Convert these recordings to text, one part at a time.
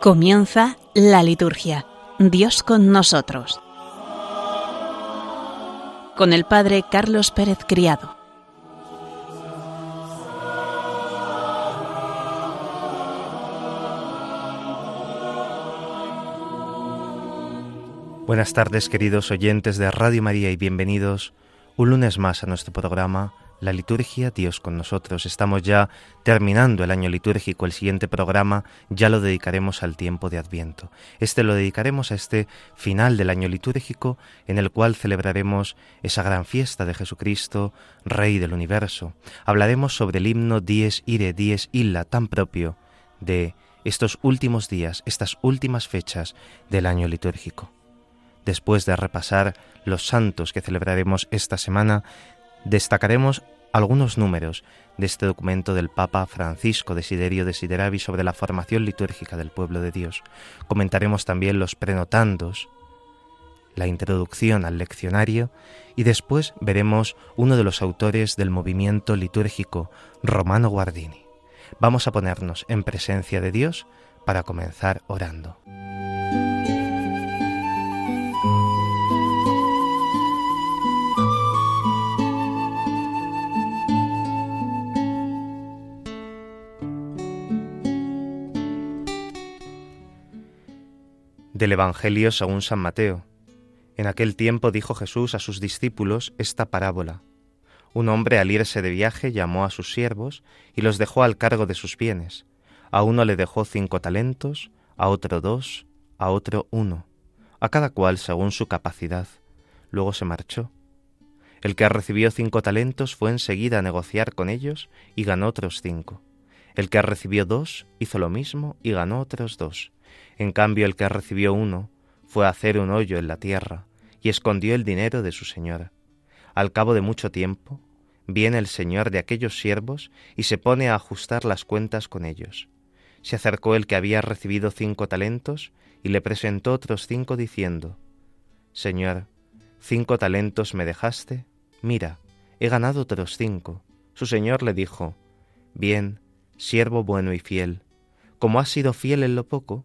Comienza la liturgia. Dios con nosotros. Con el Padre Carlos Pérez Criado. Buenas tardes queridos oyentes de Radio María y bienvenidos un lunes más a nuestro programa la liturgia, Dios con nosotros. Estamos ya terminando el año litúrgico, el siguiente programa ya lo dedicaremos al tiempo de Adviento. Este lo dedicaremos a este final del año litúrgico en el cual celebraremos esa gran fiesta de Jesucristo, Rey del universo. Hablaremos sobre el himno Dies Ire, Dies Illa, tan propio de estos últimos días, estas últimas fechas del año litúrgico. Después de repasar los santos que celebraremos esta semana, destacaremos algunos números de este documento del Papa Francisco Desiderio Desideravi sobre la formación litúrgica del pueblo de Dios. Comentaremos también los prenotandos, la introducción al leccionario y después veremos uno de los autores del movimiento litúrgico, Romano Guardini. Vamos a ponernos en presencia de Dios para comenzar orando. Del Evangelio según San Mateo. En aquel tiempo dijo Jesús a sus discípulos esta parábola. Un hombre al irse de viaje llamó a sus siervos y los dejó al cargo de sus bienes. A uno le dejó cinco talentos, a otro dos, a otro uno, a cada cual según su capacidad. Luego se marchó. El que recibió cinco talentos fue enseguida a negociar con ellos y ganó otros cinco. El que recibió dos hizo lo mismo y ganó otros dos. En cambio, el que recibió uno fue a hacer un hoyo en la tierra y escondió el dinero de su señora. Al cabo de mucho tiempo, viene el señor de aquellos siervos y se pone a ajustar las cuentas con ellos. Se acercó el que había recibido cinco talentos y le presentó otros cinco diciendo, Señor, cinco talentos me dejaste, mira, he ganado otros cinco. Su señor le dijo, Bien, siervo bueno y fiel, como has sido fiel en lo poco,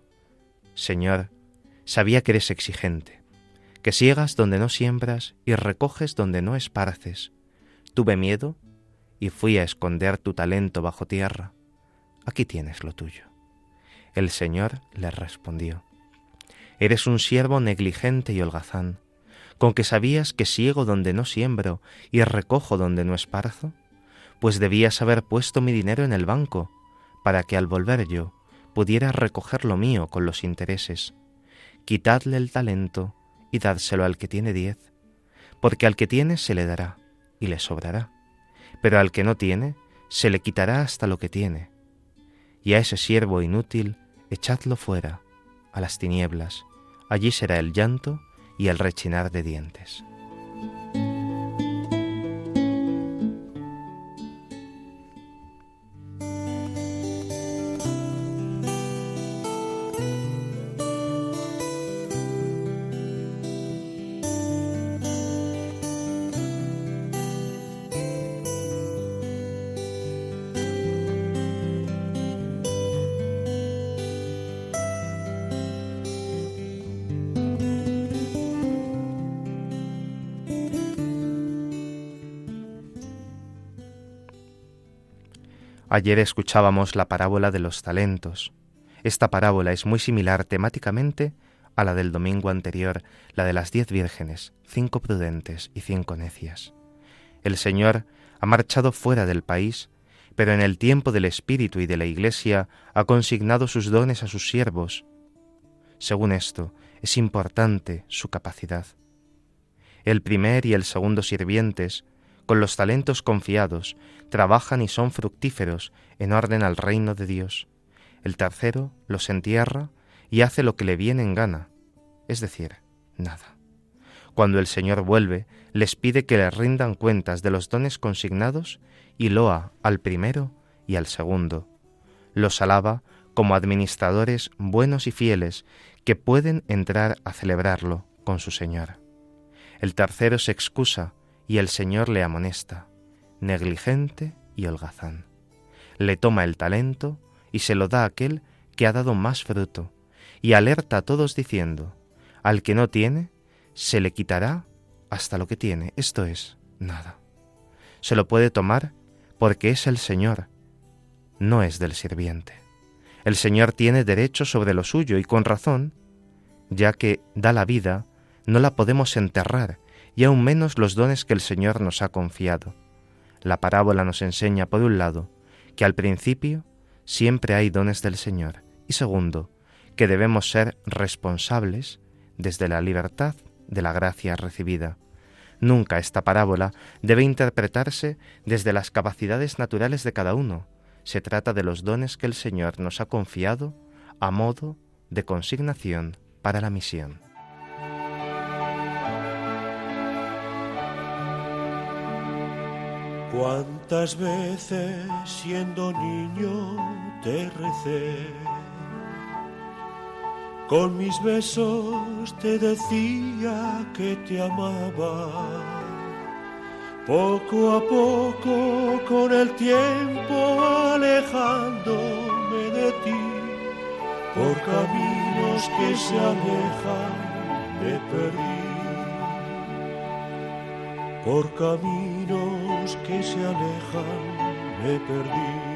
Señor, sabía que eres exigente, que siegas donde no siembras y recoges donde no esparces. Tuve miedo y fui a esconder tu talento bajo tierra. Aquí tienes lo tuyo. El Señor le respondió, Eres un siervo negligente y holgazán, con que sabías que siego donde no siembro y recojo donde no esparzo, pues debías haber puesto mi dinero en el banco, para que al volver yo pudiera recoger lo mío con los intereses. Quitadle el talento y dádselo al que tiene diez, porque al que tiene se le dará y le sobrará, pero al que no tiene se le quitará hasta lo que tiene. Y a ese siervo inútil echadlo fuera, a las tinieblas, allí será el llanto y el rechinar de dientes. Ayer escuchábamos la parábola de los talentos. Esta parábola es muy similar temáticamente a la del domingo anterior, la de las diez vírgenes, cinco prudentes y cinco necias. El Señor ha marchado fuera del país, pero en el tiempo del Espíritu y de la Iglesia ha consignado sus dones a sus siervos. Según esto, es importante su capacidad. El primer y el segundo sirvientes con los talentos confiados, trabajan y son fructíferos en orden al reino de Dios. El tercero los entierra y hace lo que le viene en gana, es decir, nada. Cuando el Señor vuelve, les pide que le rindan cuentas de los dones consignados y loa al primero y al segundo. Los alaba como administradores buenos y fieles que pueden entrar a celebrarlo con su Señor. El tercero se excusa y el Señor le amonesta, negligente y holgazán. Le toma el talento y se lo da a aquel que ha dado más fruto, y alerta a todos diciendo, al que no tiene, se le quitará hasta lo que tiene, esto es, nada. Se lo puede tomar porque es el Señor, no es del sirviente. El Señor tiene derecho sobre lo suyo y con razón, ya que da la vida, no la podemos enterrar, y aún menos los dones que el Señor nos ha confiado. La parábola nos enseña, por un lado, que al principio siempre hay dones del Señor, y segundo, que debemos ser responsables desde la libertad de la gracia recibida. Nunca esta parábola debe interpretarse desde las capacidades naturales de cada uno. Se trata de los dones que el Señor nos ha confiado a modo de consignación para la misión. ¿Cuántas veces siendo niño te recé? Con mis besos te decía que te amaba. Poco a poco, con el tiempo alejándome de ti, por caminos que se alejan, me perdí. Por caminos que se alejan, me perdí.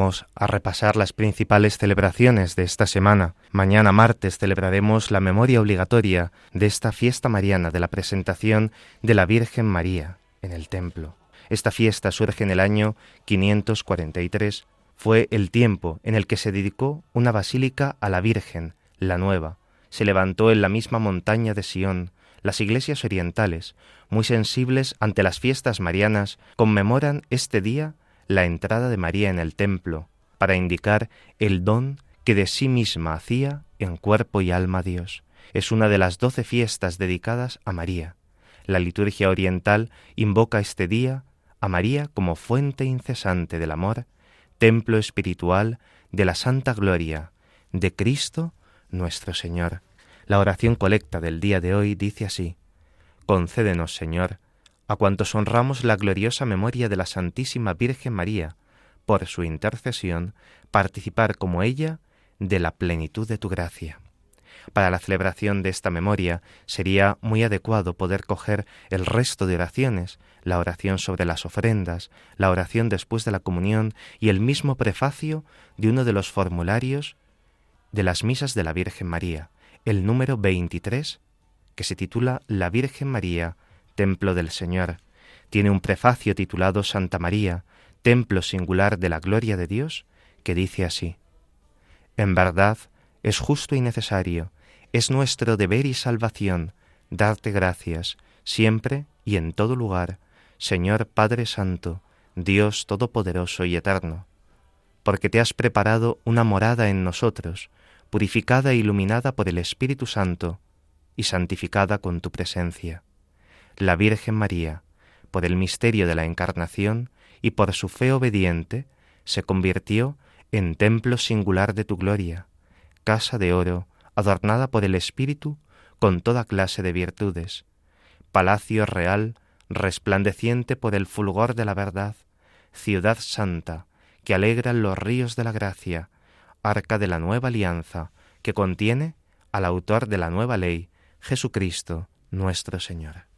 A repasar las principales celebraciones de esta semana. Mañana martes celebraremos la memoria obligatoria de esta fiesta mariana de la presentación de la Virgen María en el templo. Esta fiesta surge en el año 543. Fue el tiempo en el que se dedicó una basílica a la Virgen, la nueva. Se levantó en la misma montaña de Sión. Las iglesias orientales, muy sensibles ante las fiestas marianas, conmemoran este día la entrada de María en el templo, para indicar el don que de sí misma hacía en cuerpo y alma a Dios. Es una de las doce fiestas dedicadas a María. La liturgia oriental invoca este día a María como fuente incesante del amor, templo espiritual de la santa gloria de Cristo nuestro Señor. La oración colecta del día de hoy dice así, Concédenos, Señor, a cuantos honramos la gloriosa memoria de la Santísima Virgen María, por su intercesión, participar como ella de la plenitud de tu gracia. Para la celebración de esta memoria sería muy adecuado poder coger el resto de oraciones, la oración sobre las ofrendas, la oración después de la comunión y el mismo prefacio de uno de los formularios de las misas de la Virgen María, el número 23, que se titula La Virgen María, templo del Señor. Tiene un prefacio titulado Santa María, templo singular de la gloria de Dios, que dice así, En verdad, es justo y necesario, es nuestro deber y salvación, darte gracias, siempre y en todo lugar, Señor Padre Santo, Dios Todopoderoso y Eterno, porque te has preparado una morada en nosotros, purificada e iluminada por el Espíritu Santo, y santificada con tu presencia la Virgen María, por el misterio de la Encarnación y por su fe obediente, se convirtió en templo singular de tu gloria, casa de oro, adornada por el Espíritu con toda clase de virtudes, palacio real, resplandeciente por el fulgor de la verdad, ciudad santa, que alegra los ríos de la gracia, arca de la nueva alianza, que contiene al autor de la nueva ley, Jesucristo, nuestro Señor.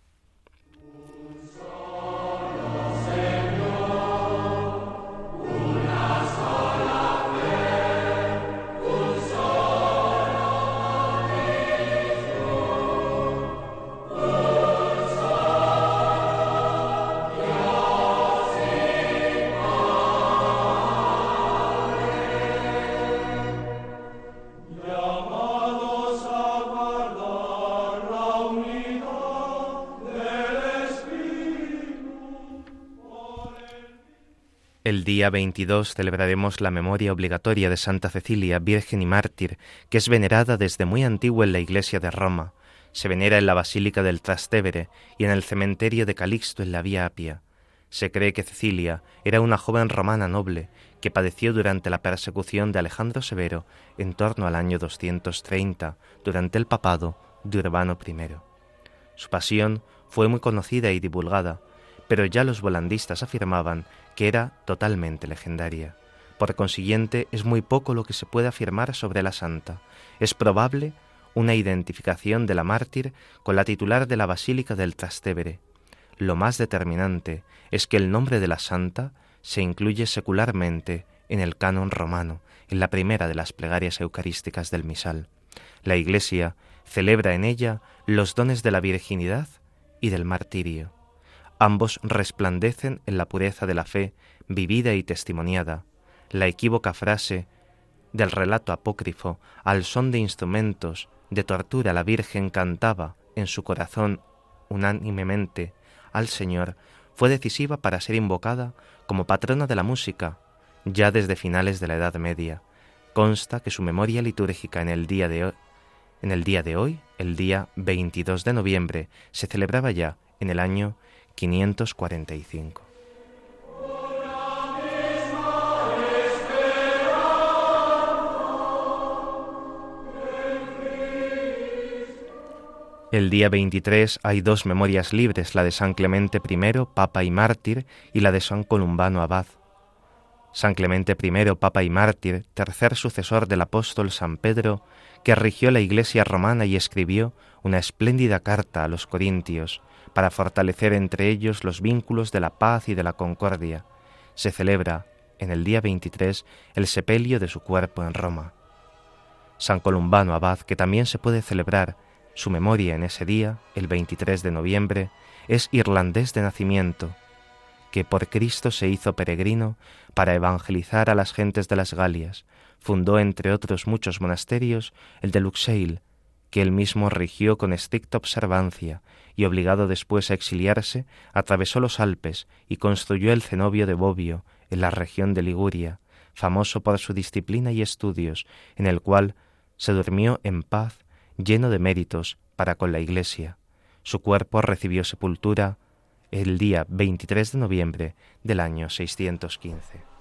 El día 22 celebraremos la memoria obligatoria de Santa Cecilia, Virgen y Mártir, que es venerada desde muy antiguo en la Iglesia de Roma. Se venera en la Basílica del Trastevere y en el cementerio de Calixto en la Vía Apia. Se cree que Cecilia era una joven romana noble que padeció durante la persecución de Alejandro Severo en torno al año 230, durante el papado de Urbano I. Su pasión fue muy conocida y divulgada, pero ya los volandistas afirmaban que era totalmente legendaria. Por consiguiente, es muy poco lo que se puede afirmar sobre la santa. Es probable una identificación de la mártir con la titular de la Basílica del Trastevere. Lo más determinante es que el nombre de la santa se incluye secularmente en el canon romano, en la primera de las plegarias eucarísticas del misal. La Iglesia celebra en ella los dones de la virginidad y del martirio. Ambos resplandecen en la pureza de la fe vivida y testimoniada. La equívoca frase del relato apócrifo, al son de instrumentos de tortura la Virgen cantaba en su corazón unánimemente al Señor, fue decisiva para ser invocada como patrona de la música ya desde finales de la Edad Media. Consta que su memoria litúrgica en el día de hoy, en el día de hoy, el día 22 de noviembre, se celebraba ya en el año 545. El día 23 hay dos memorias libres, la de San Clemente I, Papa y Mártir, y la de San Columbano Abad. San Clemente I, Papa y Mártir, tercer sucesor del apóstol San Pedro, que rigió la Iglesia romana y escribió una espléndida carta a los Corintios, para fortalecer entre ellos los vínculos de la paz y de la concordia. Se celebra en el día 23 el sepelio de su cuerpo en Roma. San Columbano Abad, que también se puede celebrar su memoria en ese día, el 23 de noviembre, es irlandés de nacimiento, que por Cristo se hizo peregrino para evangelizar a las gentes de las Galias. Fundó, entre otros muchos monasterios, el de Luxeil, que él mismo rigió con estricta observancia y obligado después a exiliarse, atravesó los Alpes y construyó el cenobio de Bobbio, en la región de Liguria, famoso por su disciplina y estudios, en el cual se durmió en paz, lleno de méritos para con la Iglesia. Su cuerpo recibió sepultura el día 23 de noviembre del año 615.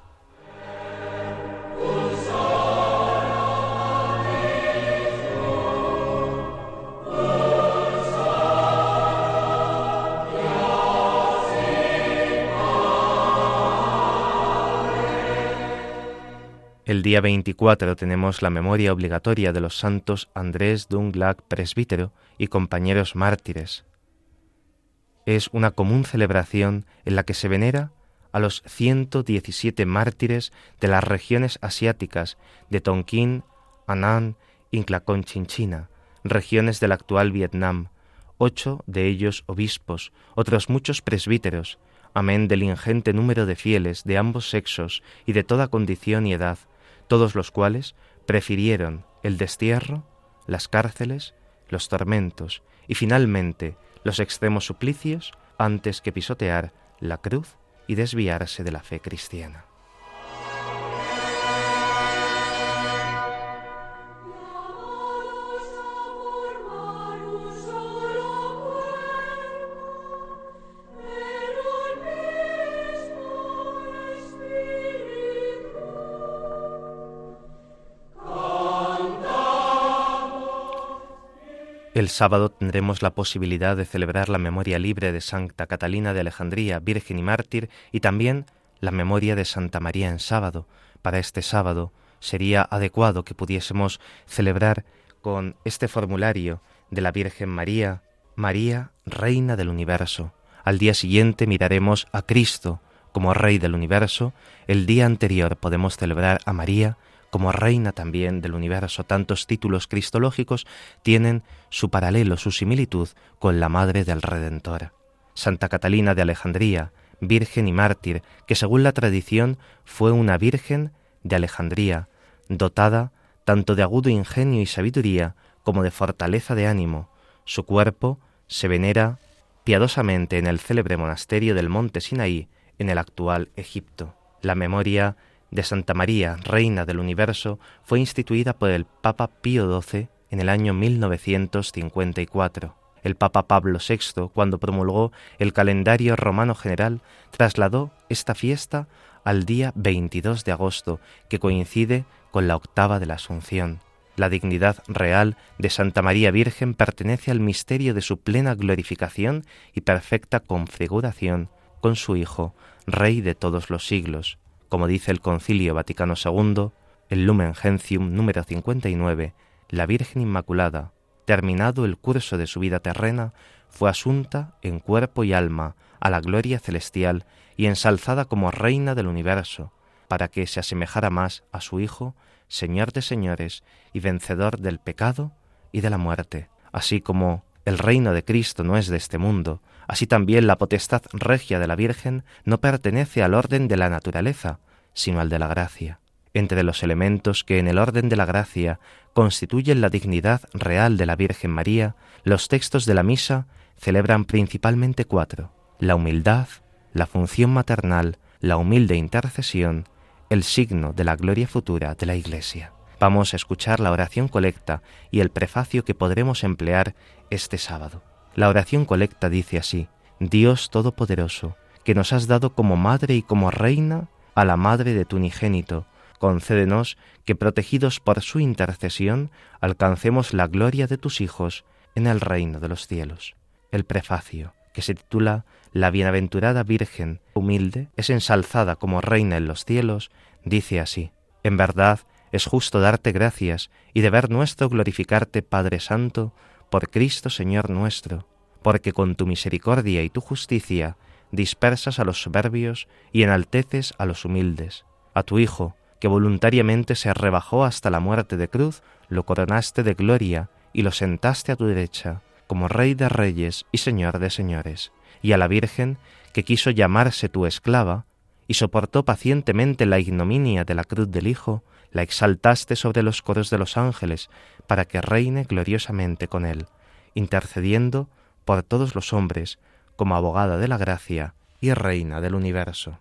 El día 24 tenemos la memoria obligatoria de los santos Andrés Dunglac, presbítero, y compañeros mártires. Es una común celebración en la que se venera a los 117 mártires de las regiones asiáticas de Tonkin, Annan y Chinchina, regiones del actual Vietnam, ocho de ellos obispos, otros muchos presbíteros, amén del ingente número de fieles de ambos sexos y de toda condición y edad, todos los cuales prefirieron el destierro, las cárceles, los tormentos y finalmente los extremos suplicios antes que pisotear la cruz y desviarse de la fe cristiana. El sábado tendremos la posibilidad de celebrar la memoria libre de Santa Catalina de Alejandría, Virgen y Mártir, y también la memoria de Santa María en sábado. Para este sábado sería adecuado que pudiésemos celebrar con este formulario de la Virgen María, María, Reina del Universo. Al día siguiente miraremos a Cristo como Rey del Universo. El día anterior podemos celebrar a María, como reina también del universo, tantos títulos cristológicos tienen su paralelo, su similitud con la Madre del Redentor. Santa Catalina de Alejandría, virgen y mártir, que según la tradición fue una virgen de Alejandría, dotada tanto de agudo ingenio y sabiduría como de fortaleza de ánimo. Su cuerpo se venera piadosamente en el célebre monasterio del monte Sinaí, en el actual Egipto. La memoria de Santa María, Reina del Universo, fue instituida por el Papa Pío XII en el año 1954. El Papa Pablo VI, cuando promulgó el calendario romano general, trasladó esta fiesta al día 22 de agosto, que coincide con la octava de la Asunción. La dignidad real de Santa María Virgen pertenece al misterio de su plena glorificación y perfecta configuración con su Hijo, Rey de todos los siglos. Como dice el Concilio Vaticano II, el Lumen Gentium número 59, la Virgen Inmaculada, terminado el curso de su vida terrena, fue asunta en cuerpo y alma a la gloria celestial y ensalzada como reina del universo, para que se asemejara más a su Hijo, Señor de señores y vencedor del pecado y de la muerte. Así como el reino de Cristo no es de este mundo, así también la potestad regia de la Virgen no pertenece al orden de la naturaleza, sino al de la gracia. Entre los elementos que en el orden de la gracia constituyen la dignidad real de la Virgen María, los textos de la misa celebran principalmente cuatro la humildad, la función maternal, la humilde intercesión, el signo de la gloria futura de la Iglesia. Vamos a escuchar la oración colecta y el prefacio que podremos emplear este sábado. La oración colecta dice así, Dios Todopoderoso, que nos has dado como madre y como reina a la madre de tu unigénito, concédenos que, protegidos por su intercesión, alcancemos la gloria de tus hijos en el reino de los cielos. El prefacio, que se titula La bienaventurada Virgen humilde es ensalzada como reina en los cielos, dice así, En verdad es justo darte gracias y deber nuestro glorificarte, Padre Santo, por Cristo Señor nuestro, porque con tu misericordia y tu justicia dispersas a los soberbios y enalteces a los humildes. A tu Hijo, que voluntariamente se rebajó hasta la muerte de cruz, lo coronaste de gloria y lo sentaste a tu derecha, como Rey de reyes y Señor de señores. Y a la Virgen, que quiso llamarse tu esclava, y soportó pacientemente la ignominia de la cruz del Hijo, la exaltaste sobre los coros de los ángeles, para que reine gloriosamente con él, intercediendo por todos los hombres, como abogada de la gracia y reina del universo.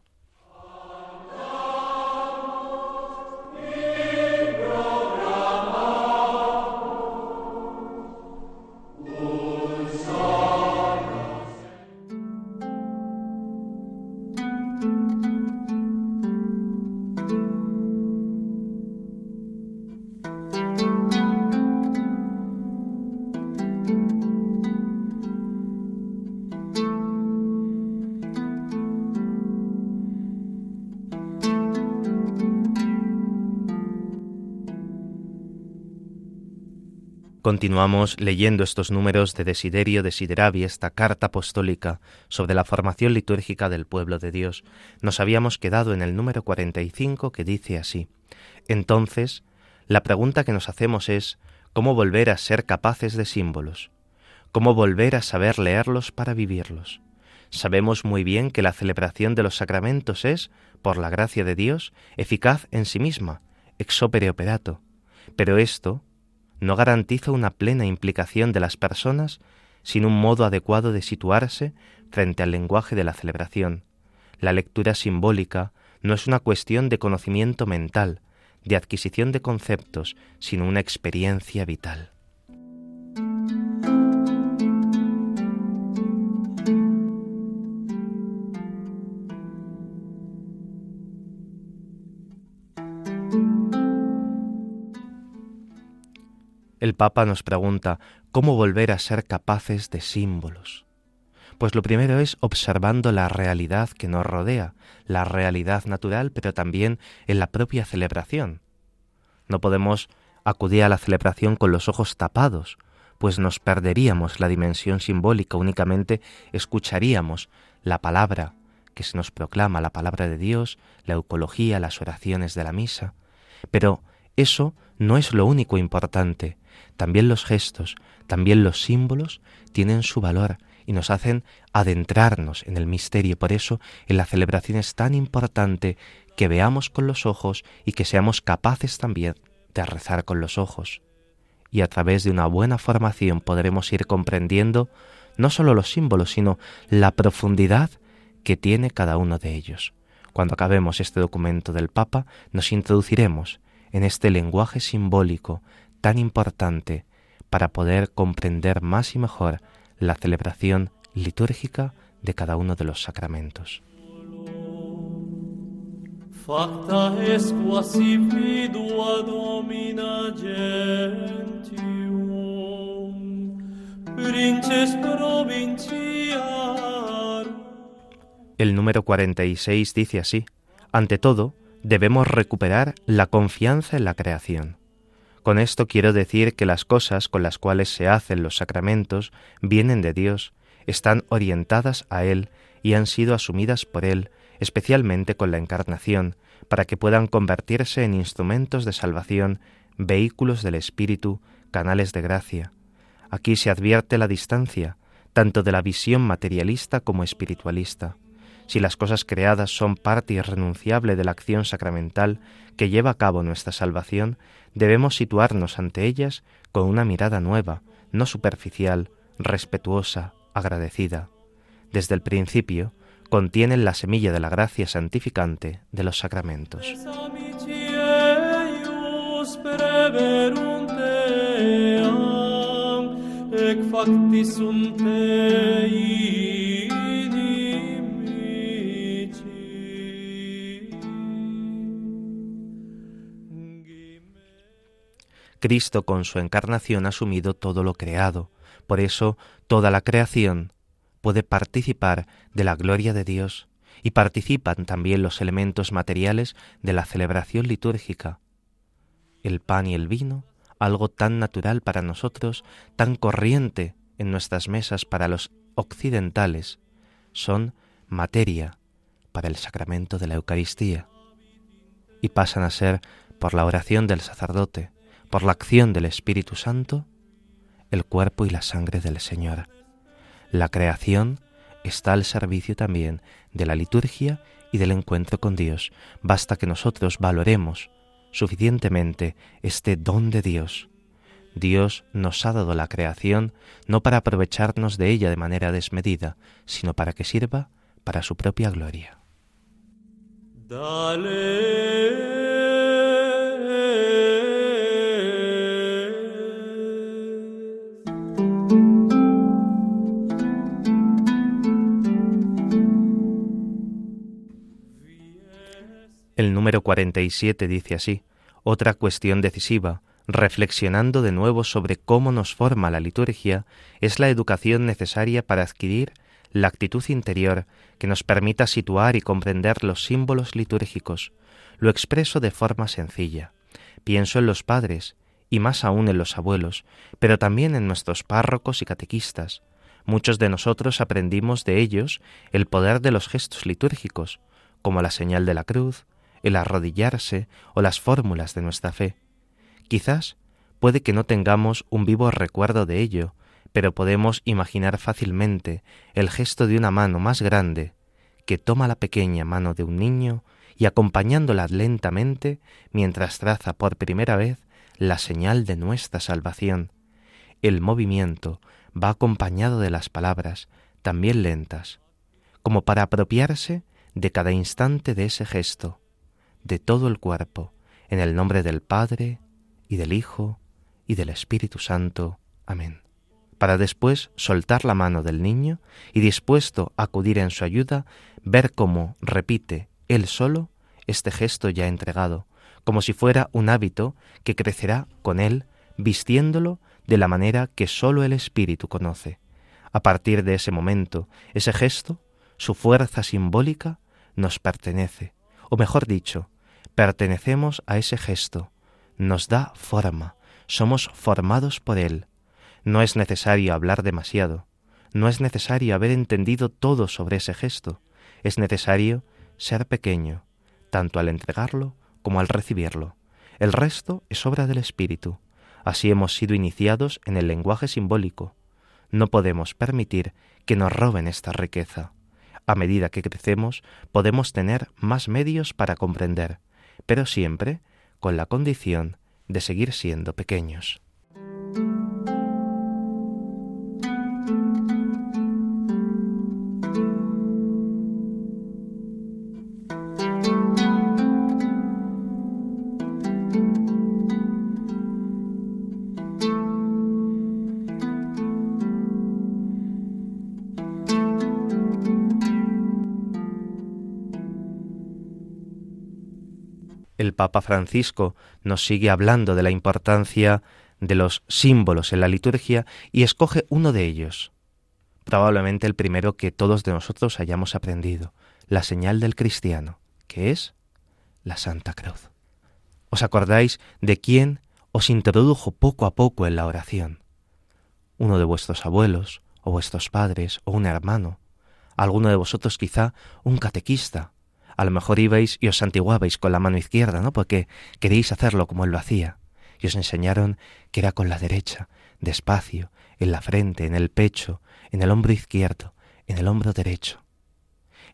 Continuamos leyendo estos números de Desiderio Desideravi, esta carta apostólica sobre la formación litúrgica del pueblo de Dios. Nos habíamos quedado en el número 45 que dice así. Entonces, la pregunta que nos hacemos es ¿cómo volver a ser capaces de símbolos? ¿Cómo volver a saber leerlos para vivirlos? Sabemos muy bien que la celebración de los sacramentos es, por la gracia de Dios, eficaz en sí misma, ex opere operato. Pero esto, no garantiza una plena implicación de las personas sin un modo adecuado de situarse frente al lenguaje de la celebración. La lectura simbólica no es una cuestión de conocimiento mental, de adquisición de conceptos, sino una experiencia vital. El Papa nos pregunta cómo volver a ser capaces de símbolos. Pues lo primero es observando la realidad que nos rodea, la realidad natural, pero también en la propia celebración. No podemos acudir a la celebración con los ojos tapados, pues nos perderíamos la dimensión simbólica, únicamente escucharíamos la palabra que se nos proclama, la palabra de Dios, la eucología, las oraciones de la misa. Pero eso no es lo único importante. También los gestos, también los símbolos tienen su valor y nos hacen adentrarnos en el misterio. Por eso en la celebración es tan importante que veamos con los ojos y que seamos capaces también de rezar con los ojos. Y a través de una buena formación podremos ir comprendiendo no solo los símbolos, sino la profundidad que tiene cada uno de ellos. Cuando acabemos este documento del Papa, nos introduciremos en este lenguaje simbólico tan importante para poder comprender más y mejor la celebración litúrgica de cada uno de los sacramentos. El número 46 dice así, ante todo, debemos recuperar la confianza en la creación. Con esto quiero decir que las cosas con las cuales se hacen los sacramentos vienen de Dios, están orientadas a Él y han sido asumidas por Él, especialmente con la encarnación, para que puedan convertirse en instrumentos de salvación, vehículos del Espíritu, canales de gracia. Aquí se advierte la distancia, tanto de la visión materialista como espiritualista. Si las cosas creadas son parte irrenunciable de la acción sacramental que lleva a cabo nuestra salvación, debemos situarnos ante ellas con una mirada nueva, no superficial, respetuosa, agradecida. Desde el principio, contienen la semilla de la gracia santificante de los sacramentos. Cristo con su encarnación ha asumido todo lo creado. Por eso toda la creación puede participar de la gloria de Dios y participan también los elementos materiales de la celebración litúrgica. El pan y el vino, algo tan natural para nosotros, tan corriente en nuestras mesas para los occidentales, son materia para el sacramento de la Eucaristía y pasan a ser, por la oración del sacerdote, por la acción del Espíritu Santo, el cuerpo y la sangre del Señor. La creación está al servicio también de la liturgia y del encuentro con Dios. Basta que nosotros valoremos suficientemente este don de Dios. Dios nos ha dado la creación no para aprovecharnos de ella de manera desmedida, sino para que sirva para su propia gloria. El número 47 dice así, otra cuestión decisiva, reflexionando de nuevo sobre cómo nos forma la liturgia, es la educación necesaria para adquirir la actitud interior que nos permita situar y comprender los símbolos litúrgicos. Lo expreso de forma sencilla. Pienso en los padres, y más aún en los abuelos, pero también en nuestros párrocos y catequistas. Muchos de nosotros aprendimos de ellos el poder de los gestos litúrgicos, como la señal de la cruz, el arrodillarse o las fórmulas de nuestra fe. Quizás puede que no tengamos un vivo recuerdo de ello, pero podemos imaginar fácilmente el gesto de una mano más grande que toma la pequeña mano de un niño y acompañándola lentamente mientras traza por primera vez la señal de nuestra salvación. El movimiento va acompañado de las palabras, también lentas, como para apropiarse de cada instante de ese gesto, de todo el cuerpo, en el nombre del Padre, y del Hijo, y del Espíritu Santo. Amén. Para después soltar la mano del niño y dispuesto a acudir en su ayuda, ver cómo repite él solo este gesto ya entregado, como si fuera un hábito que crecerá con él, vistiéndolo de la manera que sólo el Espíritu conoce. A partir de ese momento, ese gesto, su fuerza simbólica, nos pertenece, o mejor dicho, pertenecemos a ese gesto, nos da forma, somos formados por él. No es necesario hablar demasiado, no es necesario haber entendido todo sobre ese gesto, es necesario ser pequeño, tanto al entregarlo como al recibirlo. El resto es obra del Espíritu. Así hemos sido iniciados en el lenguaje simbólico. No podemos permitir que nos roben esta riqueza. A medida que crecemos, podemos tener más medios para comprender, pero siempre con la condición de seguir siendo pequeños. El Papa Francisco nos sigue hablando de la importancia de los símbolos en la liturgia y escoge uno de ellos, probablemente el primero que todos de nosotros hayamos aprendido, la señal del cristiano, que es la Santa Cruz. ¿Os acordáis de quién os introdujo poco a poco en la oración? Uno de vuestros abuelos, o vuestros padres, o un hermano, alguno de vosotros quizá un catequista, a lo mejor ibais y os santiguabais con la mano izquierda, ¿no? Porque queréis hacerlo como él lo hacía. Y os enseñaron que era con la derecha, despacio, en la frente, en el pecho, en el hombro izquierdo, en el hombro derecho.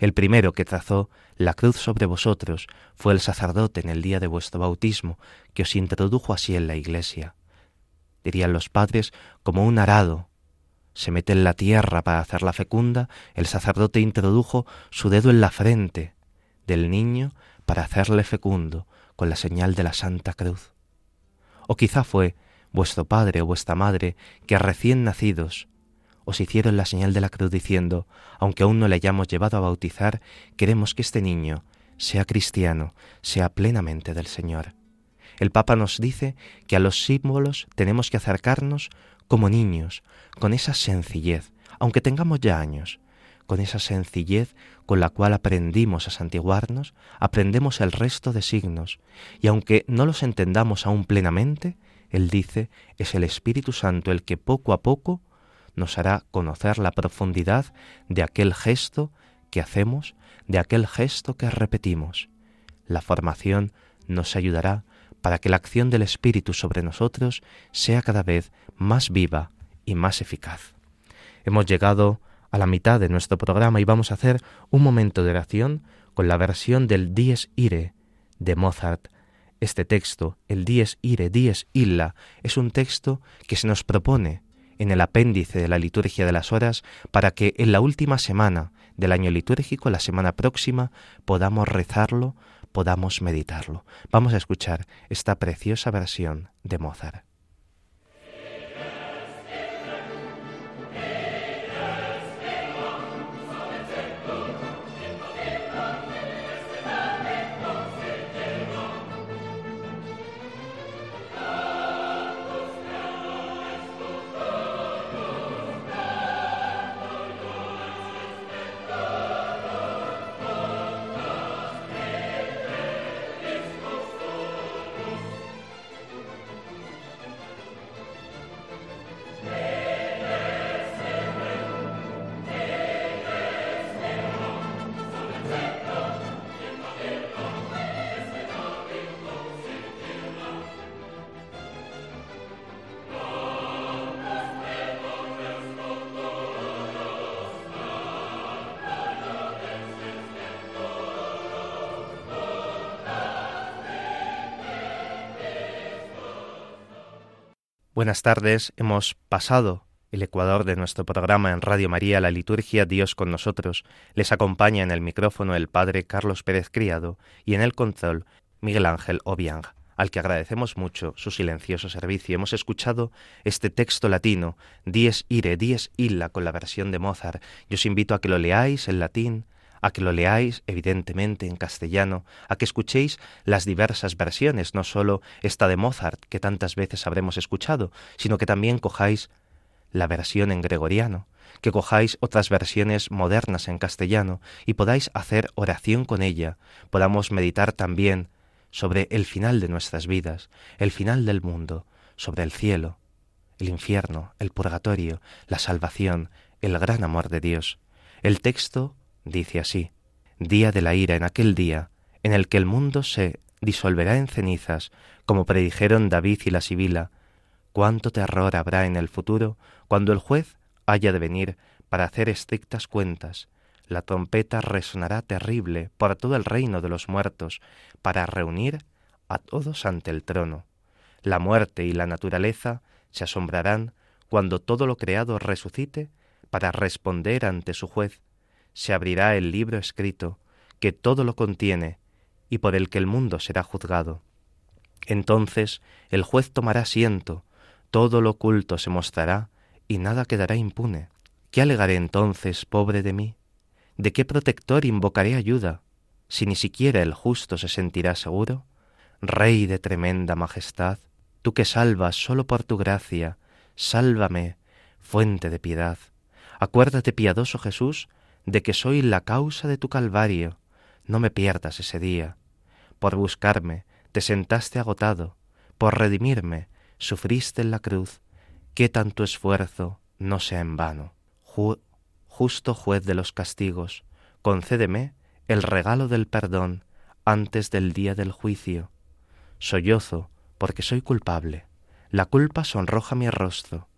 El primero que trazó la cruz sobre vosotros fue el sacerdote en el día de vuestro bautismo, que os introdujo así en la iglesia. Dirían los padres como un arado. Se mete en la tierra para hacerla fecunda, el sacerdote introdujo su dedo en la frente, del niño para hacerle fecundo con la señal de la Santa Cruz. O quizá fue vuestro padre o vuestra madre que recién nacidos os hicieron la señal de la cruz diciendo, aunque aún no le hayamos llevado a bautizar, queremos que este niño sea cristiano, sea plenamente del Señor. El Papa nos dice que a los símbolos tenemos que acercarnos como niños, con esa sencillez, aunque tengamos ya años, con esa sencillez con la cual aprendimos a santiguarnos, aprendemos el resto de signos, y aunque no los entendamos aún plenamente, Él dice, es el Espíritu Santo el que poco a poco nos hará conocer la profundidad de aquel gesto que hacemos, de aquel gesto que repetimos. La formación nos ayudará para que la acción del Espíritu sobre nosotros sea cada vez más viva y más eficaz. Hemos llegado a la mitad de nuestro programa y vamos a hacer un momento de oración con la versión del Dies Ire de Mozart. Este texto, el Dies Ire, Dies Illa, es un texto que se nos propone en el apéndice de la liturgia de las horas para que en la última semana del año litúrgico, la semana próxima, podamos rezarlo, podamos meditarlo. Vamos a escuchar esta preciosa versión de Mozart. Buenas tardes, hemos pasado el ecuador de nuestro programa en Radio María, la liturgia Dios con nosotros. Les acompaña en el micrófono el Padre Carlos Pérez Criado y en el control Miguel Ángel Obiang, al que agradecemos mucho su silencioso servicio. Hemos escuchado este texto latino, Dies Ire, Dies Illa, con la versión de Mozart. Yo os invito a que lo leáis en latín, a que lo leáis evidentemente en castellano, a que escuchéis las diversas versiones, no sólo esta de Mozart que tantas veces habremos escuchado, sino que también cojáis la versión en gregoriano, que cojáis otras versiones modernas en castellano y podáis hacer oración con ella, podamos meditar también sobre el final de nuestras vidas, el final del mundo, sobre el cielo, el infierno, el purgatorio, la salvación, el gran amor de Dios. El texto dice así, Día de la ira en aquel día, en el que el mundo se disolverá en cenizas, como predijeron David y la Sibila, cuánto terror habrá en el futuro cuando el juez haya de venir para hacer estrictas cuentas. La trompeta resonará terrible por todo el reino de los muertos, para reunir a todos ante el trono. La muerte y la naturaleza se asombrarán cuando todo lo creado resucite para responder ante su juez se abrirá el libro escrito, que todo lo contiene, y por el que el mundo será juzgado. Entonces el juez tomará asiento, todo lo oculto se mostrará, y nada quedará impune. ¿Qué alegaré entonces, pobre de mí? ¿De qué protector invocaré ayuda, si ni siquiera el justo se sentirá seguro? Rey de tremenda majestad, tú que salvas solo por tu gracia, sálvame, fuente de piedad. Acuérdate, piadoso Jesús, de que soy la causa de tu calvario, no me pierdas ese día. Por buscarme, te sentaste agotado, por redimirme, sufriste en la cruz, que tanto esfuerzo no sea en vano. justo juez de los castigos, concédeme el regalo del perdón antes del día del juicio. Sollozo, porque soy culpable. La culpa sonroja mi rostro.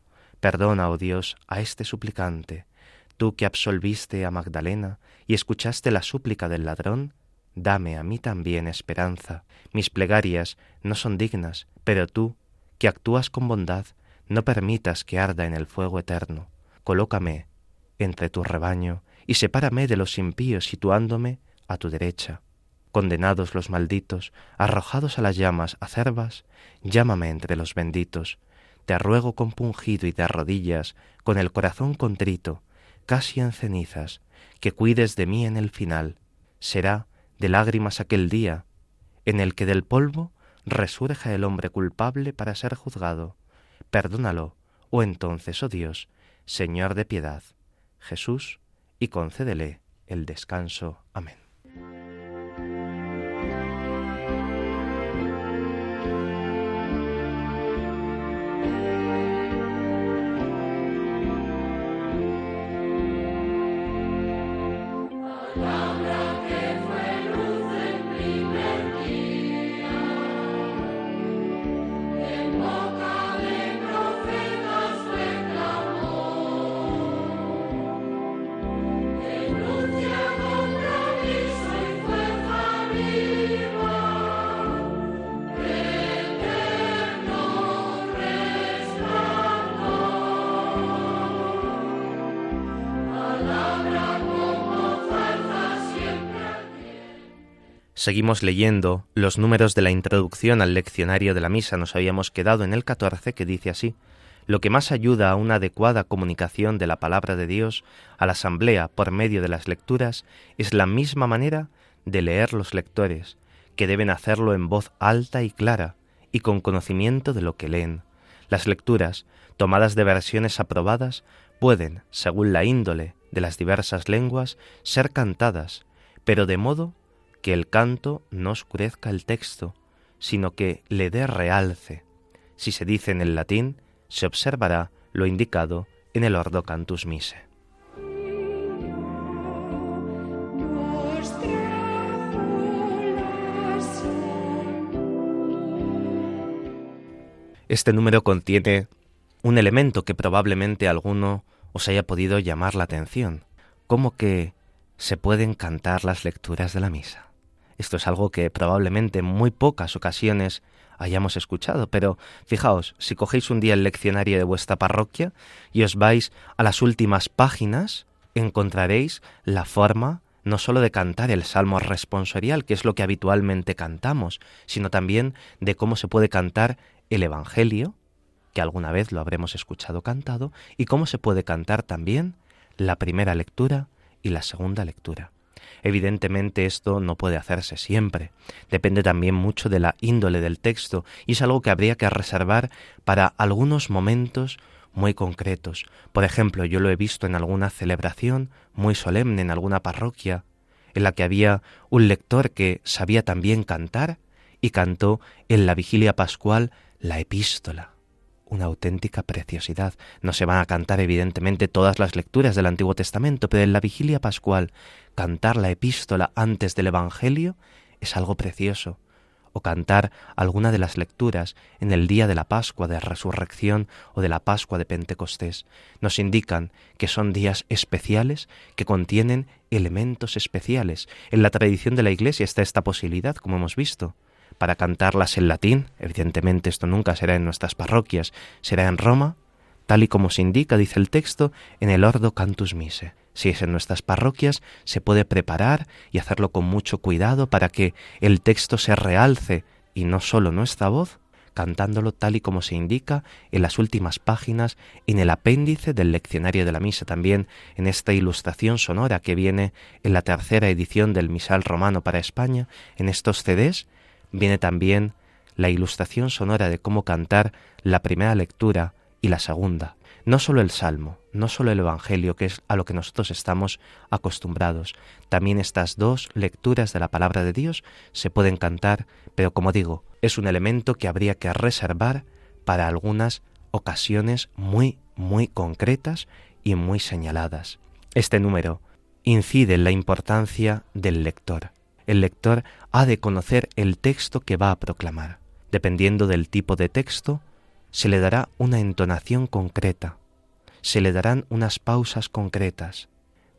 Perdona, oh Dios, a este suplicante. Tú que absolviste a Magdalena y escuchaste la súplica del ladrón, dame a mí también esperanza. Mis plegarias no son dignas, pero tú, que actúas con bondad, no permitas que arda en el fuego eterno. Colócame entre tu rebaño y sepárame de los impíos situándome a tu derecha. Condenados los malditos, arrojados a las llamas acerbas, llámame entre los benditos. Te ruego compungido y de rodillas, con el corazón contrito, casi en cenizas, que cuides de mí en el final. Será de lágrimas aquel día, en el que del polvo resurja el hombre culpable para ser juzgado. Perdónalo, o entonces, oh Dios, Señor de piedad, Jesús, y concédele el descanso. Amén. Seguimos leyendo los números de la introducción al leccionario de la misa. Nos habíamos quedado en el 14 que dice así. Lo que más ayuda a una adecuada comunicación de la palabra de Dios a la asamblea por medio de las lecturas es la misma manera de leer los lectores, que deben hacerlo en voz alta y clara y con conocimiento de lo que leen. Las lecturas, tomadas de versiones aprobadas, pueden, según la índole de las diversas lenguas, ser cantadas, pero de modo que el canto no oscurezca el texto, sino que le dé realce. Si se dice en el latín, se observará lo indicado en el Ordo Cantus Mise. Este número contiene un elemento que probablemente alguno os haya podido llamar la atención, como que se pueden cantar las lecturas de la misa. Esto es algo que probablemente en muy pocas ocasiones hayamos escuchado, pero fijaos, si cogéis un día el leccionario de vuestra parroquia y os vais a las últimas páginas, encontraréis la forma no sólo de cantar el salmo responsorial, que es lo que habitualmente cantamos, sino también de cómo se puede cantar el Evangelio, que alguna vez lo habremos escuchado cantado, y cómo se puede cantar también la primera lectura y la segunda lectura. Evidentemente esto no puede hacerse siempre, depende también mucho de la índole del texto y es algo que habría que reservar para algunos momentos muy concretos. Por ejemplo, yo lo he visto en alguna celebración muy solemne en alguna parroquia, en la que había un lector que sabía también cantar y cantó en la vigilia pascual la epístola una auténtica preciosidad. No se van a cantar evidentemente todas las lecturas del Antiguo Testamento, pero en la vigilia pascual cantar la epístola antes del Evangelio es algo precioso. O cantar alguna de las lecturas en el día de la Pascua de Resurrección o de la Pascua de Pentecostés nos indican que son días especiales que contienen elementos especiales. En la tradición de la Iglesia está esta posibilidad, como hemos visto para cantarlas en latín. Evidentemente esto nunca será en nuestras parroquias, será en Roma, tal y como se indica, dice el texto, en el Ordo Cantus Mise. Si es en nuestras parroquias, se puede preparar y hacerlo con mucho cuidado para que el texto se realce y no solo nuestra voz, cantándolo tal y como se indica en las últimas páginas, en el apéndice del leccionario de la misa, también en esta ilustración sonora que viene en la tercera edición del Misal Romano para España, en estos CDs, viene también la ilustración sonora de cómo cantar la primera lectura y la segunda. No solo el Salmo, no solo el Evangelio, que es a lo que nosotros estamos acostumbrados. También estas dos lecturas de la palabra de Dios se pueden cantar, pero como digo, es un elemento que habría que reservar para algunas ocasiones muy, muy concretas y muy señaladas. Este número incide en la importancia del lector. El lector ha de conocer el texto que va a proclamar. Dependiendo del tipo de texto, se le dará una entonación concreta, se le darán unas pausas concretas.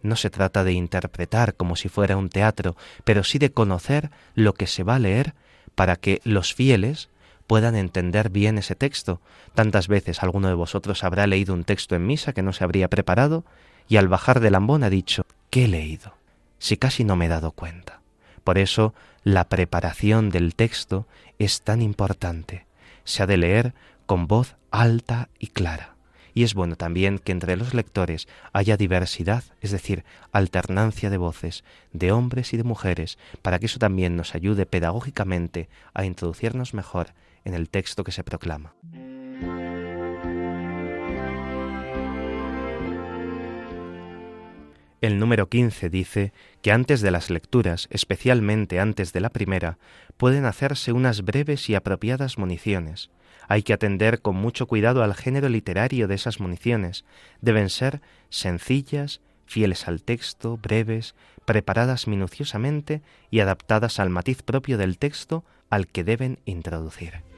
No se trata de interpretar como si fuera un teatro, pero sí de conocer lo que se va a leer para que los fieles puedan entender bien ese texto. Tantas veces alguno de vosotros habrá leído un texto en misa que no se habría preparado y al bajar del ambón ha dicho, ¿qué he leído? Si casi no me he dado cuenta. Por eso la preparación del texto es tan importante. Se ha de leer con voz alta y clara. Y es bueno también que entre los lectores haya diversidad, es decir, alternancia de voces, de hombres y de mujeres, para que eso también nos ayude pedagógicamente a introducirnos mejor en el texto que se proclama. El número 15 dice que antes de las lecturas, especialmente antes de la primera, pueden hacerse unas breves y apropiadas municiones. Hay que atender con mucho cuidado al género literario de esas municiones. Deben ser sencillas, fieles al texto, breves, preparadas minuciosamente y adaptadas al matiz propio del texto al que deben introducir.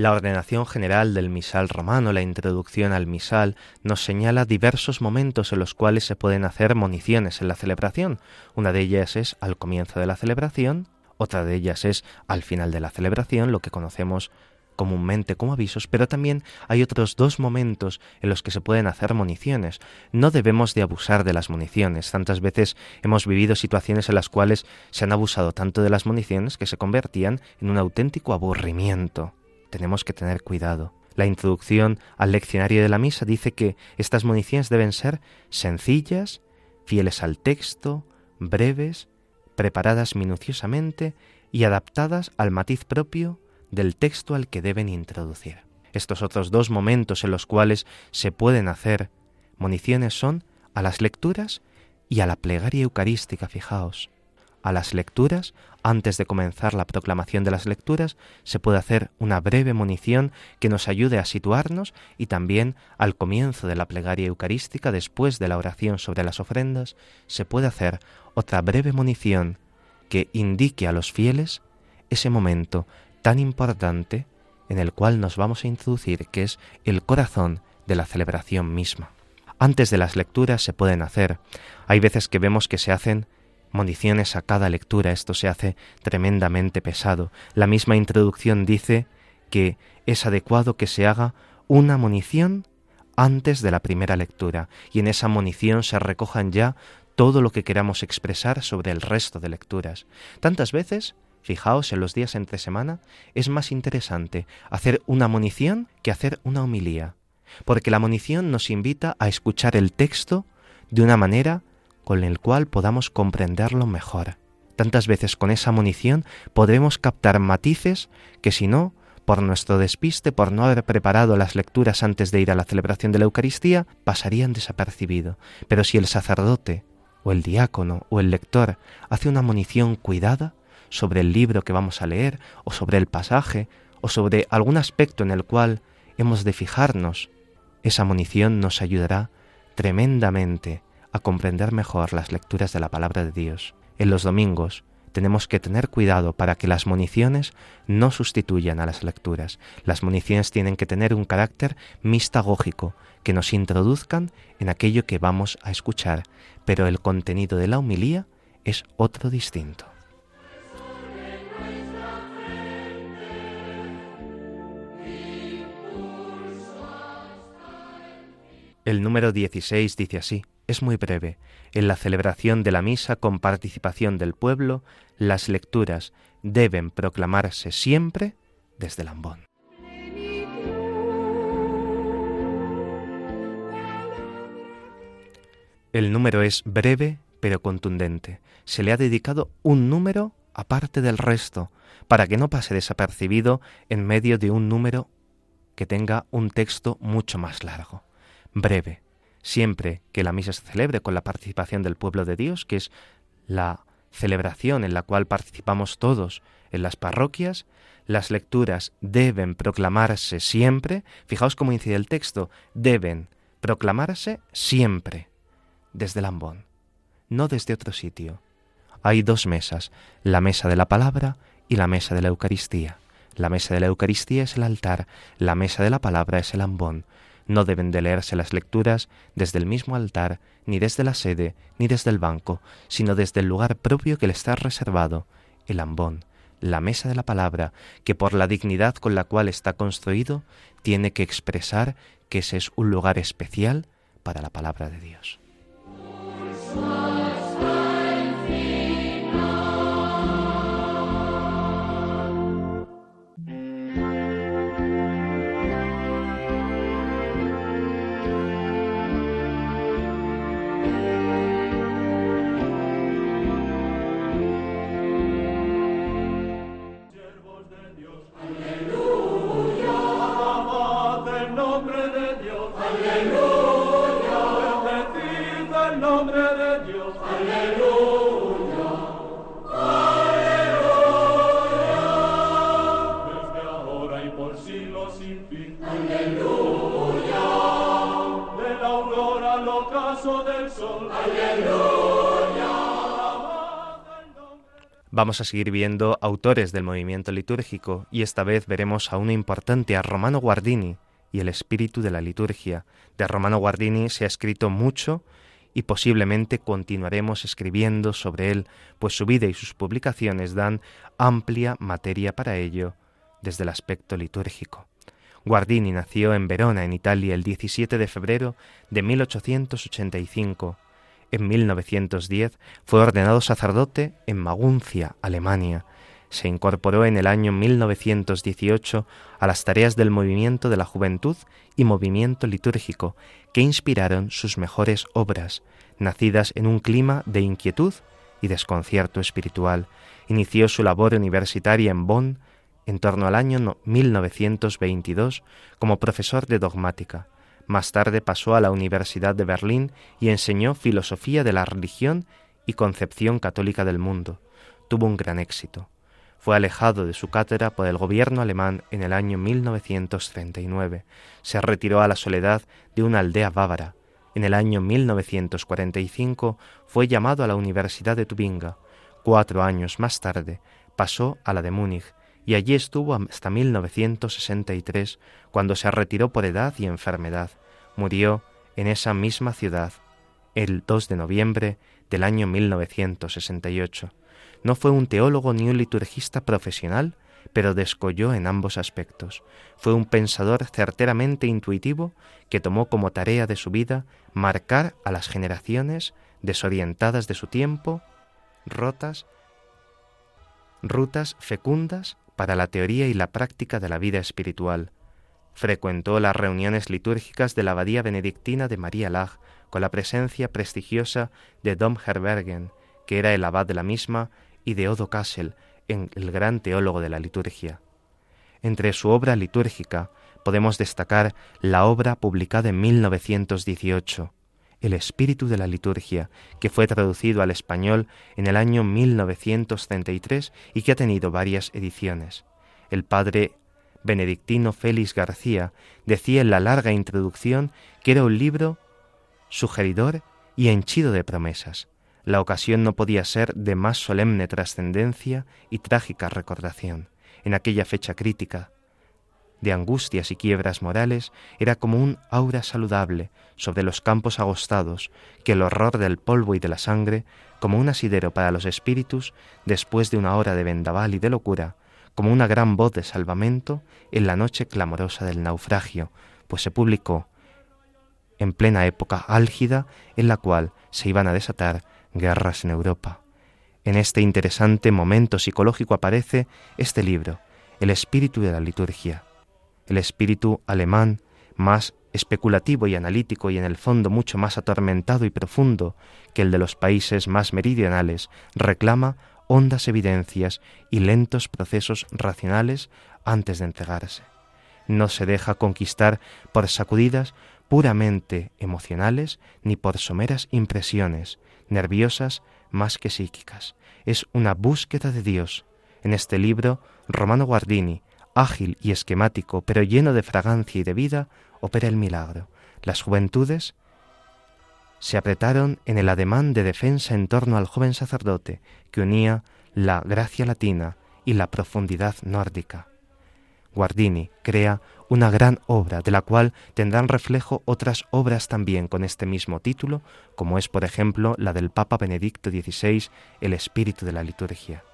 La ordenación general del misal romano, la introducción al misal, nos señala diversos momentos en los cuales se pueden hacer moniciones en la celebración. Una de ellas es al comienzo de la celebración, otra de ellas es al final de la celebración, lo que conocemos comúnmente como avisos, pero también hay otros dos momentos en los que se pueden hacer municiones. No debemos de abusar de las municiones. Tantas veces hemos vivido situaciones en las cuales se han abusado tanto de las municiones que se convertían en un auténtico aburrimiento tenemos que tener cuidado. La introducción al leccionario de la misa dice que estas municiones deben ser sencillas, fieles al texto, breves, preparadas minuciosamente y adaptadas al matiz propio del texto al que deben introducir. Estos otros dos momentos en los cuales se pueden hacer municiones son a las lecturas y a la plegaria eucarística, fijaos a las lecturas, antes de comenzar la proclamación de las lecturas, se puede hacer una breve munición que nos ayude a situarnos y también al comienzo de la plegaria eucarística, después de la oración sobre las ofrendas, se puede hacer otra breve munición que indique a los fieles ese momento tan importante en el cual nos vamos a introducir, que es el corazón de la celebración misma. Antes de las lecturas se pueden hacer. Hay veces que vemos que se hacen municiones a cada lectura. Esto se hace tremendamente pesado. La misma introducción dice que es adecuado que se haga una munición antes de la primera lectura y en esa munición se recojan ya todo lo que queramos expresar sobre el resto de lecturas. Tantas veces, fijaos, en los días entre semana, es más interesante hacer una munición que hacer una homilía, porque la munición nos invita a escuchar el texto de una manera con el cual podamos comprenderlo mejor. Tantas veces con esa munición podremos captar matices que si no, por nuestro despiste, por no haber preparado las lecturas antes de ir a la celebración de la Eucaristía, pasarían desapercibido. Pero si el sacerdote, o el diácono, o el lector hace una munición cuidada sobre el libro que vamos a leer, o sobre el pasaje, o sobre algún aspecto en el cual hemos de fijarnos, esa munición nos ayudará tremendamente a comprender mejor las lecturas de la palabra de Dios. En los domingos tenemos que tener cuidado para que las municiones no sustituyan a las lecturas. Las municiones tienen que tener un carácter mistagógico, que nos introduzcan en aquello que vamos a escuchar, pero el contenido de la humilía es otro distinto. El número 16 dice así, es muy breve, en la celebración de la misa con participación del pueblo, las lecturas deben proclamarse siempre desde Lambón. El número es breve pero contundente. Se le ha dedicado un número aparte del resto, para que no pase desapercibido en medio de un número que tenga un texto mucho más largo. Breve, Siempre que la misa se celebre con la participación del pueblo de Dios, que es la celebración en la cual participamos todos en las parroquias, las lecturas deben proclamarse siempre, fijaos cómo incide el texto, deben proclamarse siempre desde el ambón, no desde otro sitio. Hay dos mesas, la mesa de la palabra y la mesa de la Eucaristía. La mesa de la Eucaristía es el altar, la mesa de la palabra es el ambón. No deben de leerse las lecturas desde el mismo altar, ni desde la sede, ni desde el banco, sino desde el lugar propio que le está reservado, el ambón, la mesa de la palabra, que por la dignidad con la cual está construido, tiene que expresar que ese es un lugar especial para la palabra de Dios. Vamos a seguir viendo autores del movimiento litúrgico y esta vez veremos a uno importante, a Romano Guardini y el espíritu de la liturgia. De Romano Guardini se ha escrito mucho y posiblemente continuaremos escribiendo sobre él, pues su vida y sus publicaciones dan amplia materia para ello desde el aspecto litúrgico. Guardini nació en Verona, en Italia, el 17 de febrero de 1885 en 1910 fue ordenado sacerdote en Maguncia, Alemania. Se incorporó en el año 1918 a las tareas del movimiento de la juventud y movimiento litúrgico que inspiraron sus mejores obras, nacidas en un clima de inquietud y desconcierto espiritual. Inició su labor universitaria en Bonn en torno al año 1922 como profesor de dogmática. Más tarde pasó a la Universidad de Berlín y enseñó filosofía de la religión y concepción católica del mundo. Tuvo un gran éxito. Fue alejado de su cátedra por el gobierno alemán en el año 1939. Se retiró a la soledad de una aldea bávara. En el año 1945 fue llamado a la Universidad de Tubinga. Cuatro años más tarde pasó a la de Múnich y allí estuvo hasta 1963, cuando se retiró por edad y enfermedad murió en esa misma ciudad el 2 de noviembre del año 1968. No fue un teólogo ni un liturgista profesional, pero descolló en ambos aspectos. Fue un pensador certeramente intuitivo que tomó como tarea de su vida marcar a las generaciones desorientadas de su tiempo, rotas, rutas fecundas para la teoría y la práctica de la vida espiritual, Frecuentó las reuniones litúrgicas de la abadía benedictina de María Lag, con la presencia prestigiosa de Dom Herbergen, que era el abad de la misma, y de Odo Kassel, el gran teólogo de la liturgia. Entre su obra litúrgica podemos destacar la obra publicada en 1918, El espíritu de la liturgia, que fue traducido al español en el año 1933 y que ha tenido varias ediciones. El padre benedictino Félix García decía en la larga introducción que era un libro sugeridor y henchido de promesas. La ocasión no podía ser de más solemne trascendencia y trágica recordación. En aquella fecha crítica de angustias y quiebras morales era como un aura saludable sobre los campos agostados que el horror del polvo y de la sangre, como un asidero para los espíritus, después de una hora de vendaval y de locura, como una gran voz de salvamento en la noche clamorosa del naufragio, pues se publicó en plena época álgida en la cual se iban a desatar guerras en Europa. En este interesante momento psicológico aparece este libro, El espíritu de la liturgia, el espíritu alemán más especulativo y analítico y en el fondo mucho más atormentado y profundo que el de los países más meridionales, reclama hondas evidencias y lentos procesos racionales antes de entregarse. No se deja conquistar por sacudidas puramente emocionales ni por someras impresiones, nerviosas más que psíquicas. Es una búsqueda de Dios. En este libro, Romano Guardini, ágil y esquemático, pero lleno de fragancia y de vida, opera el milagro. Las juventudes se apretaron en el ademán de defensa en torno al joven sacerdote, que unía la gracia latina y la profundidad nórdica. Guardini crea una gran obra de la cual tendrán reflejo otras obras también con este mismo título, como es por ejemplo la del Papa Benedicto XVI, El espíritu de la liturgia.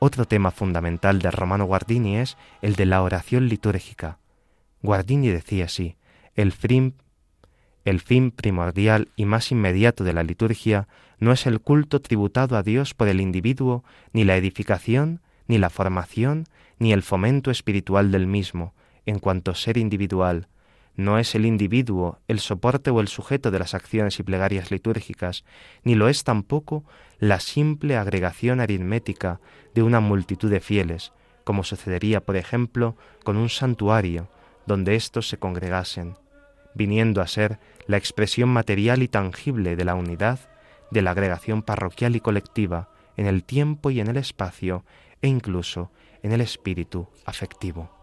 Otro tema fundamental de Romano Guardini es el de la oración litúrgica. Guardini decía así, el fin, el fin primordial y más inmediato de la liturgia no es el culto tributado a Dios por el individuo, ni la edificación, ni la formación, ni el fomento espiritual del mismo, en cuanto ser individual. No es el individuo el soporte o el sujeto de las acciones y plegarias litúrgicas, ni lo es tampoco la simple agregación aritmética de una multitud de fieles, como sucedería, por ejemplo, con un santuario, donde éstos se congregasen, viniendo a ser la expresión material y tangible de la unidad, de la agregación parroquial y colectiva, en el tiempo y en el espacio, e incluso en el espíritu afectivo.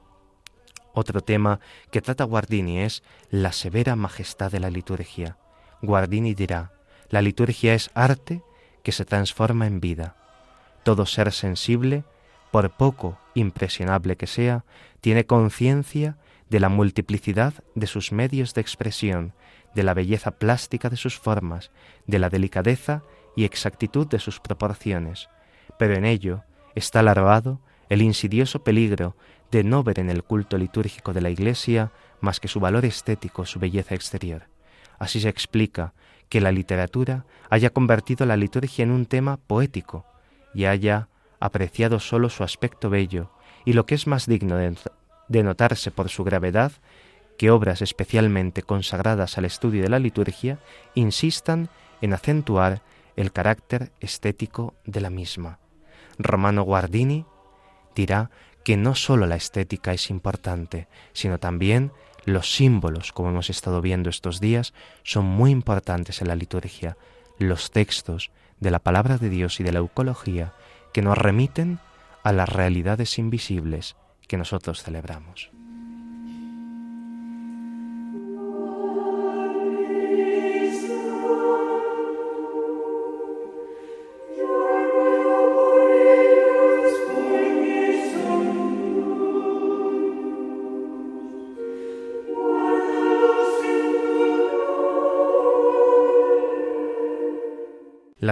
Otro tema que trata Guardini es la severa majestad de la liturgia. Guardini dirá, la liturgia es arte que se transforma en vida. Todo ser sensible, por poco impresionable que sea, tiene conciencia de la multiplicidad de sus medios de expresión, de la belleza plástica de sus formas, de la delicadeza y exactitud de sus proporciones, pero en ello está larvado el insidioso peligro de no ver en el culto litúrgico de la Iglesia más que su valor estético, su belleza exterior. Así se explica que la literatura haya convertido la liturgia en un tema poético y haya apreciado sólo su aspecto bello y lo que es más digno de notarse por su gravedad, que obras especialmente consagradas al estudio de la liturgia insistan en acentuar el carácter estético de la misma. Romano Guardini dirá que no sólo la estética es importante, sino también los símbolos, como hemos estado viendo estos días, son muy importantes en la liturgia, los textos de la palabra de Dios y de la eucología que nos remiten a las realidades invisibles que nosotros celebramos.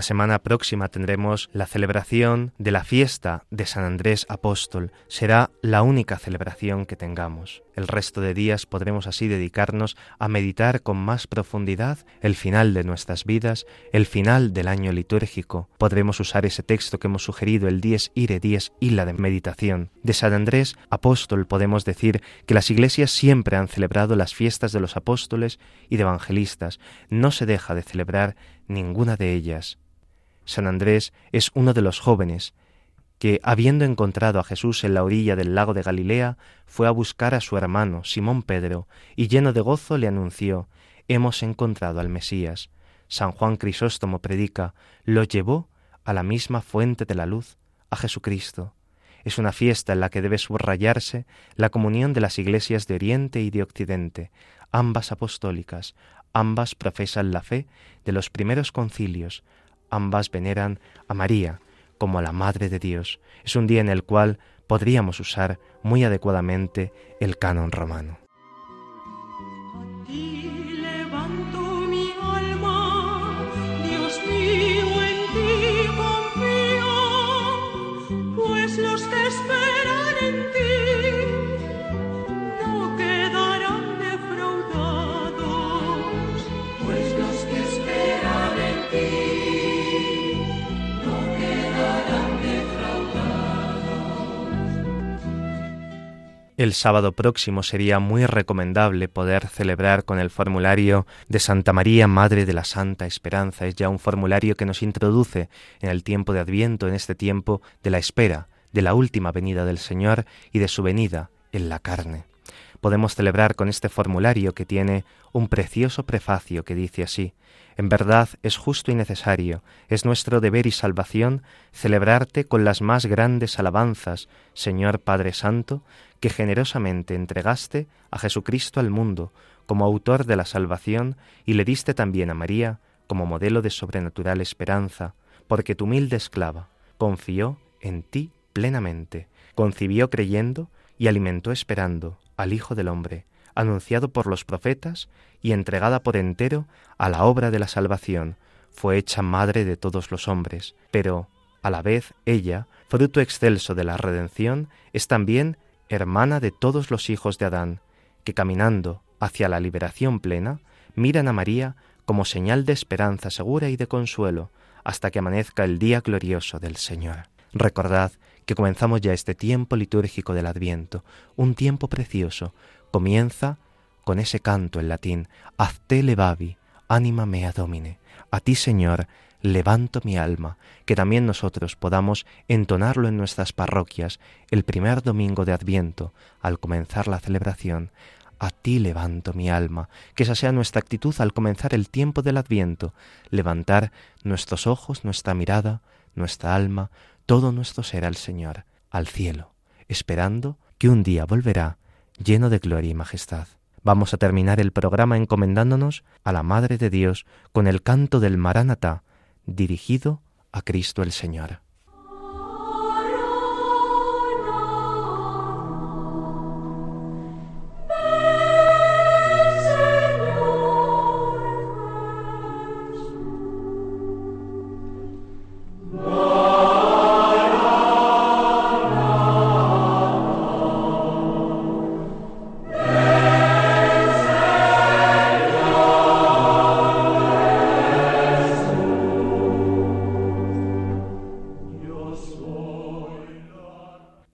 Semana próxima tendremos la celebración de la fiesta de San Andrés Apóstol. Será la única celebración que tengamos. El resto de días podremos así dedicarnos a meditar con más profundidad el final de nuestras vidas, el final del año litúrgico. Podremos usar ese texto que hemos sugerido, el dies ire, dies la de meditación. De San Andrés Apóstol podemos decir que las iglesias siempre han celebrado las fiestas de los apóstoles y de evangelistas. No se deja de celebrar ninguna de ellas. San Andrés es uno de los jóvenes que, habiendo encontrado a Jesús en la orilla del lago de Galilea, fue a buscar a su hermano Simón Pedro, y lleno de gozo le anunció, Hemos encontrado al Mesías. San Juan Crisóstomo predica, lo llevó a la misma fuente de la luz, a Jesucristo. Es una fiesta en la que debe subrayarse la comunión de las iglesias de Oriente y de Occidente, ambas apostólicas, ambas profesan la fe de los primeros concilios, ambas veneran a María como a la Madre de Dios. Es un día en el cual podríamos usar muy adecuadamente el canon romano. El sábado próximo sería muy recomendable poder celebrar con el formulario de Santa María, Madre de la Santa Esperanza. Es ya un formulario que nos introduce en el tiempo de Adviento, en este tiempo de la espera, de la última venida del Señor y de su venida en la carne. Podemos celebrar con este formulario que tiene un precioso prefacio que dice así En verdad es justo y necesario, es nuestro deber y salvación celebrarte con las más grandes alabanzas, Señor Padre Santo, que generosamente entregaste a Jesucristo al mundo como autor de la salvación y le diste también a María como modelo de sobrenatural esperanza, porque tu humilde esclava confió en ti plenamente, concibió creyendo y alimentó esperando al Hijo del Hombre, anunciado por los profetas y entregada por entero a la obra de la salvación, fue hecha madre de todos los hombres, pero a la vez ella, fruto excelso de la redención, es también hermana de todos los hijos de Adán, que caminando hacia la liberación plena, miran a María como señal de esperanza segura y de consuelo, hasta que amanezca el día glorioso del Señor. Recordad que comenzamos ya este tiempo litúrgico del Adviento, un tiempo precioso. Comienza con ese canto en latín, Azte levavi, anima mea domine. A ti, Señor, levanto mi alma, que también nosotros podamos entonarlo en nuestras parroquias el primer domingo de Adviento, al comenzar la celebración. A ti levanto mi alma, que esa sea nuestra actitud al comenzar el tiempo del Adviento, levantar nuestros ojos, nuestra mirada, nuestra alma, todo nuestro ser al Señor, al cielo, esperando que un día volverá lleno de gloria y majestad. Vamos a terminar el programa encomendándonos a la Madre de Dios con el canto del Maranatá, dirigido a Cristo el Señor.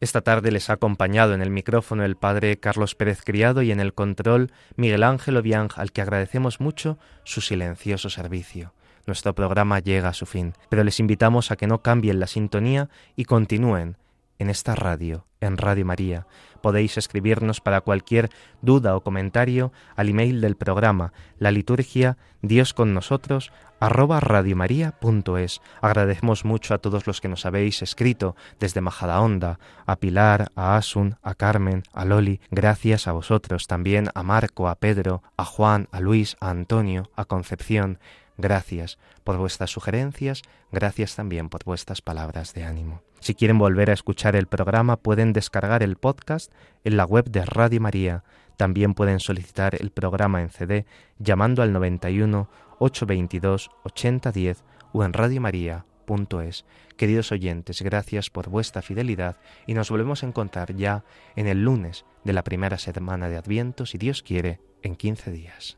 Esta tarde les ha acompañado en el micrófono el padre Carlos Pérez Criado y en el control Miguel Ángel Obiang, al que agradecemos mucho su silencioso servicio. Nuestro programa llega a su fin, pero les invitamos a que no cambien la sintonía y continúen en esta radio, en Radio María. Podéis escribirnos para cualquier duda o comentario al email del programa, la liturgia Dios con nosotros, arroba radiomaria.es. Agradecemos mucho a todos los que nos habéis escrito desde Majadahonda, a Pilar, a Asun, a Carmen, a Loli. Gracias a vosotros, también a Marco, a Pedro, a Juan, a Luis, a Antonio, a Concepción. Gracias por vuestras sugerencias, gracias también por vuestras palabras de ánimo. Si quieren volver a escuchar el programa, pueden descargar el podcast en la web de Radio María. También pueden solicitar el programa en CD llamando al 91 822 8010 o en radiomaria.es. Queridos oyentes, gracias por vuestra fidelidad y nos volvemos a encontrar ya en el lunes de la primera semana de Adviento, si Dios quiere, en 15 días.